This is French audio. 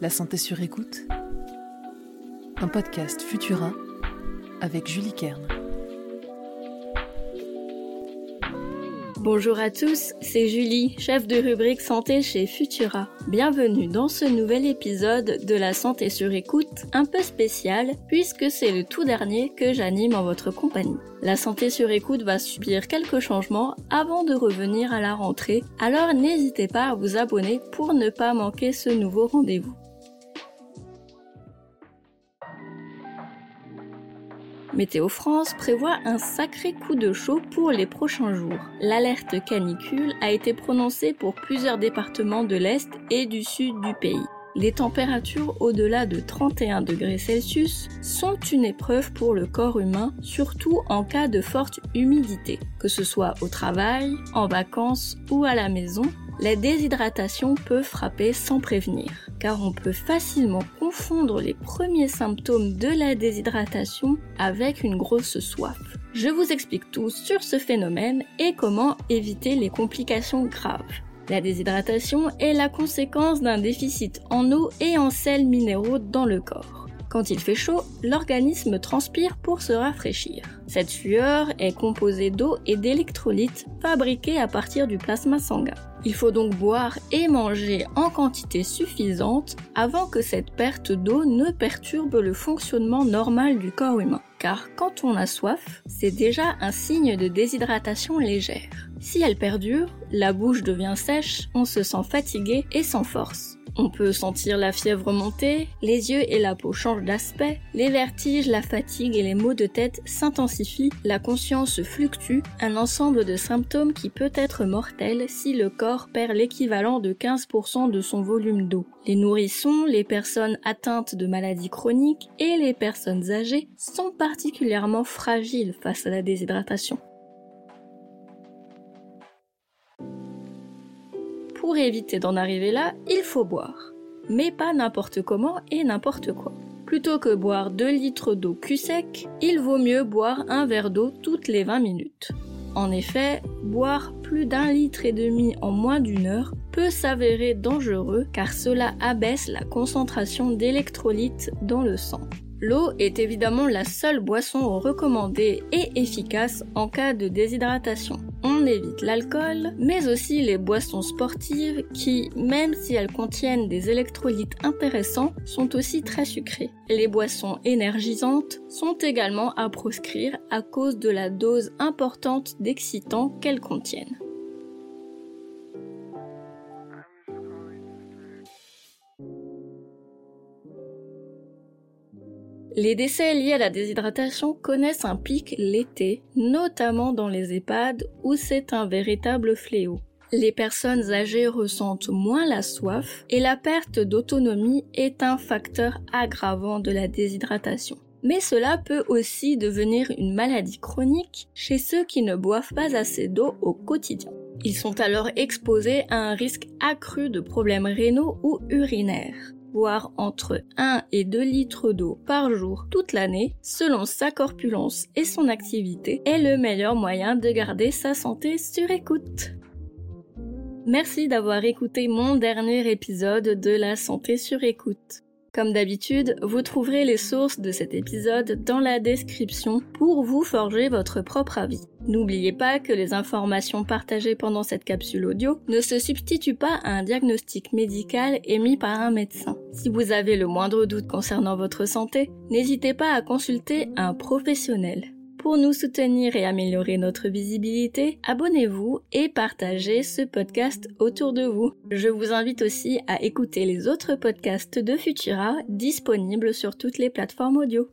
La santé sur écoute. Un podcast Futura avec Julie Kern. Bonjour à tous, c'est Julie, chef de rubrique santé chez Futura. Bienvenue dans ce nouvel épisode de la santé sur écoute, un peu spécial puisque c'est le tout dernier que j'anime en votre compagnie. La santé sur écoute va subir quelques changements avant de revenir à la rentrée, alors n'hésitez pas à vous abonner pour ne pas manquer ce nouveau rendez-vous. Météo France prévoit un sacré coup de chaud pour les prochains jours. L'alerte canicule a été prononcée pour plusieurs départements de l'Est et du Sud du pays. Les températures au-delà de 31 degrés Celsius sont une épreuve pour le corps humain, surtout en cas de forte humidité. Que ce soit au travail, en vacances ou à la maison, la déshydratation peut frapper sans prévenir, car on peut facilement confondre les premiers symptômes de la déshydratation avec une grosse soif. Je vous explique tout sur ce phénomène et comment éviter les complications graves. La déshydratation est la conséquence d'un déficit en eau et en sels minéraux dans le corps. Quand il fait chaud, l'organisme transpire pour se rafraîchir. Cette sueur est composée d'eau et d'électrolytes fabriqués à partir du plasma sanguin. Il faut donc boire et manger en quantité suffisante avant que cette perte d'eau ne perturbe le fonctionnement normal du corps humain. Car quand on a soif, c'est déjà un signe de déshydratation légère. Si elle perdure, la bouche devient sèche, on se sent fatigué et sans force. On peut sentir la fièvre monter, les yeux et la peau changent d'aspect, les vertiges, la fatigue et les maux de tête s'intensifient, la conscience fluctue, un ensemble de symptômes qui peut être mortel si le corps perd l'équivalent de 15% de son volume d'eau. Les nourrissons, les personnes atteintes de maladies chroniques et les personnes âgées sont particulièrement fragiles face à la déshydratation. Pour éviter d'en arriver là, il faut boire. Mais pas n'importe comment et n'importe quoi. Plutôt que boire 2 litres d'eau cul sec, il vaut mieux boire un verre d'eau toutes les 20 minutes. En effet, boire plus d'un litre et demi en moins d'une heure peut s'avérer dangereux car cela abaisse la concentration d'électrolytes dans le sang. L'eau est évidemment la seule boisson recommandée et efficace en cas de déshydratation. On évite l'alcool, mais aussi les boissons sportives qui, même si elles contiennent des électrolytes intéressants, sont aussi très sucrées. Les boissons énergisantes sont également à proscrire à cause de la dose importante d'excitants qu'elles contiennent. Les décès liés à la déshydratation connaissent un pic l'été, notamment dans les EHPAD où c'est un véritable fléau. Les personnes âgées ressentent moins la soif et la perte d'autonomie est un facteur aggravant de la déshydratation. Mais cela peut aussi devenir une maladie chronique chez ceux qui ne boivent pas assez d'eau au quotidien. Ils sont alors exposés à un risque accru de problèmes rénaux ou urinaires boire entre 1 et 2 litres d'eau par jour toute l'année, selon sa corpulence et son activité, est le meilleur moyen de garder sa santé sur écoute. Merci d'avoir écouté mon dernier épisode de La santé sur écoute. Comme d'habitude, vous trouverez les sources de cet épisode dans la description pour vous forger votre propre avis. N'oubliez pas que les informations partagées pendant cette capsule audio ne se substituent pas à un diagnostic médical émis par un médecin. Si vous avez le moindre doute concernant votre santé, n'hésitez pas à consulter un professionnel. Pour nous soutenir et améliorer notre visibilité, abonnez-vous et partagez ce podcast autour de vous. Je vous invite aussi à écouter les autres podcasts de Futura disponibles sur toutes les plateformes audio.